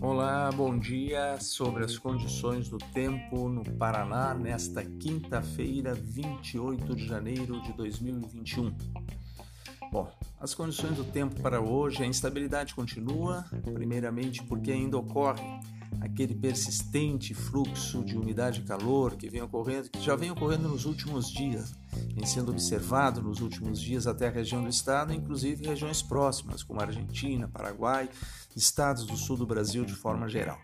Olá, bom dia. Sobre as condições do tempo no Paraná nesta quinta-feira, 28 de janeiro de 2021. Bom, as condições do tempo para hoje, a instabilidade continua, primeiramente porque ainda ocorre aquele persistente fluxo de umidade e calor que vem ocorrendo, que já vem ocorrendo nos últimos dias, vem sendo observado nos últimos dias até a região do estado, inclusive regiões próximas, como Argentina, Paraguai, estados do sul do Brasil de forma geral.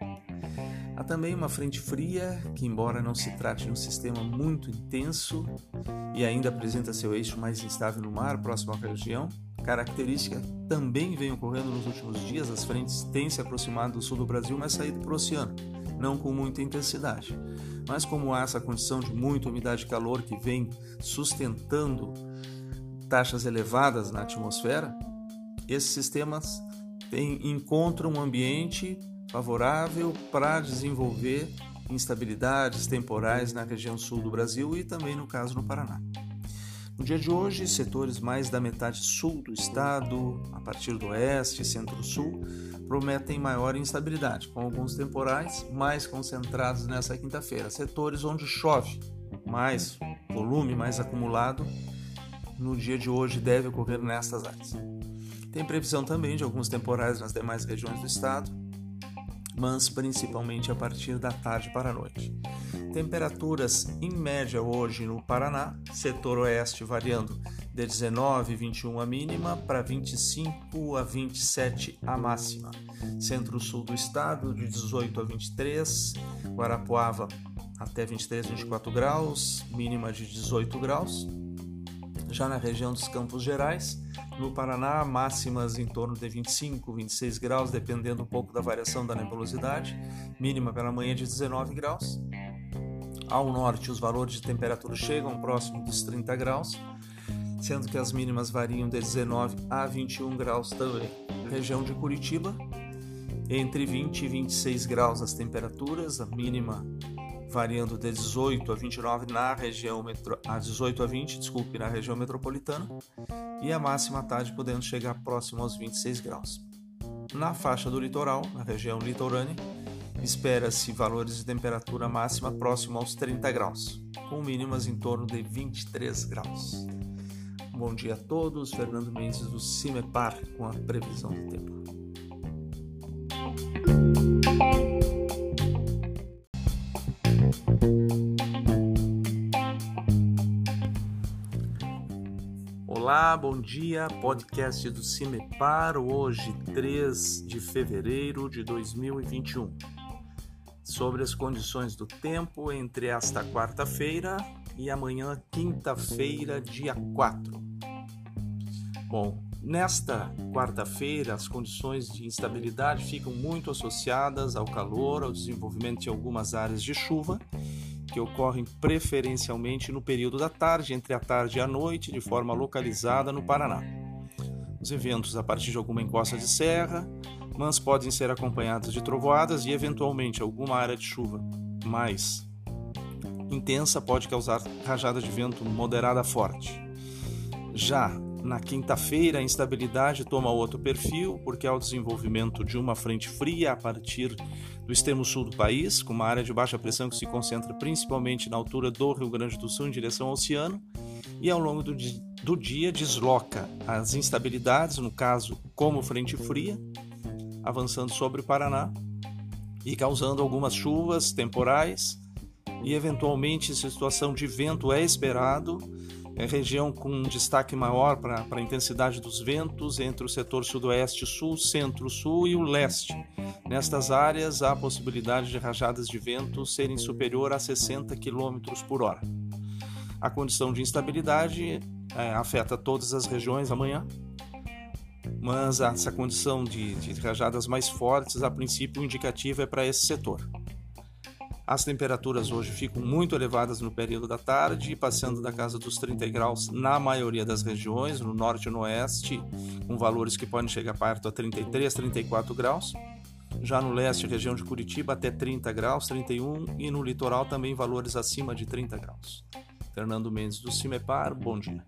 Há também uma frente fria, que, embora não se trate de um sistema muito intenso e ainda apresenta seu eixo mais instável no mar, próximo à região, característica também vem ocorrendo nos últimos dias. As frentes têm se aproximado do sul do Brasil, mas saído para o oceano, não com muita intensidade. Mas como há essa condição de muita umidade e calor que vem sustentando taxas elevadas na atmosfera, esses sistemas têm, encontram um ambiente favorável para desenvolver instabilidades temporais na região sul do Brasil e também no caso no Paraná. No dia de hoje, setores mais da metade sul do estado, a partir do oeste e centro-sul, prometem maior instabilidade, com alguns temporais mais concentrados nessa quinta-feira. Setores onde chove mais volume, mais acumulado, no dia de hoje deve ocorrer nestas áreas. Tem previsão também de alguns temporais nas demais regiões do estado, mas principalmente a partir da tarde para a noite. Temperaturas em média hoje no Paraná, setor oeste variando de 19 e 21 a mínima para 25 a 27 a máxima. Centro-sul do estado de 18 a 23, Guarapuava até 23 a 24 graus, mínima de 18 graus. Já na região dos Campos Gerais, no Paraná, máximas em torno de 25, 26 graus, dependendo um pouco da variação da nebulosidade, mínima pela manhã de 19 graus. Ao norte, os valores de temperatura chegam próximo dos 30 graus, sendo que as mínimas variam de 19 a 21 graus também. Região de Curitiba, entre 20 e 26 graus as temperaturas, a mínima variando de 18 a 29 na região metro, a 18 a 20, desculpe, na região metropolitana, e a máxima tarde podendo chegar próximo aos 26 graus. Na faixa do litoral, na região litorânea, espera-se valores de temperatura máxima próximo aos 30 graus, com mínimas em torno de 23 graus. Bom dia a todos, Fernando Mendes do CIMEPAR com a previsão do tempo. Olá, bom dia, podcast do Cimepar, hoje 3 de fevereiro de 2021. Sobre as condições do tempo entre esta quarta-feira e amanhã, quinta-feira, dia 4. Bom, nesta quarta-feira, as condições de instabilidade ficam muito associadas ao calor, ao desenvolvimento de algumas áreas de chuva que ocorrem preferencialmente no período da tarde, entre a tarde e a noite, de forma localizada no Paraná. Os eventos a partir de alguma encosta de serra, mas podem ser acompanhados de trovoadas e eventualmente alguma área de chuva mais intensa pode causar rajadas de vento moderada forte. Já na quinta-feira, a instabilidade toma outro perfil, porque há o desenvolvimento de uma frente fria a partir do extremo sul do país, com uma área de baixa pressão que se concentra principalmente na altura do Rio Grande do Sul em direção ao oceano, e ao longo do, do dia desloca as instabilidades, no caso, como frente fria, avançando sobre o Paraná e causando algumas chuvas temporais, e eventualmente, situação de vento é esperado, é região com destaque maior para a intensidade dos ventos entre o setor sudoeste, sul, centro-sul e o leste. Nestas áreas, há a possibilidade de rajadas de vento serem superior a 60 km por hora. A condição de instabilidade é, afeta todas as regiões amanhã, mas essa condição de, de rajadas mais fortes, a princípio, o indicativo é para esse setor. As temperaturas hoje ficam muito elevadas no período da tarde, passando da casa dos 30 graus na maioria das regiões, no norte e no oeste, com valores que podem chegar perto a 33, 34 graus. Já no leste, região de Curitiba, até 30 graus, 31, e no litoral também valores acima de 30 graus. Fernando Mendes do Cimepar, bom dia.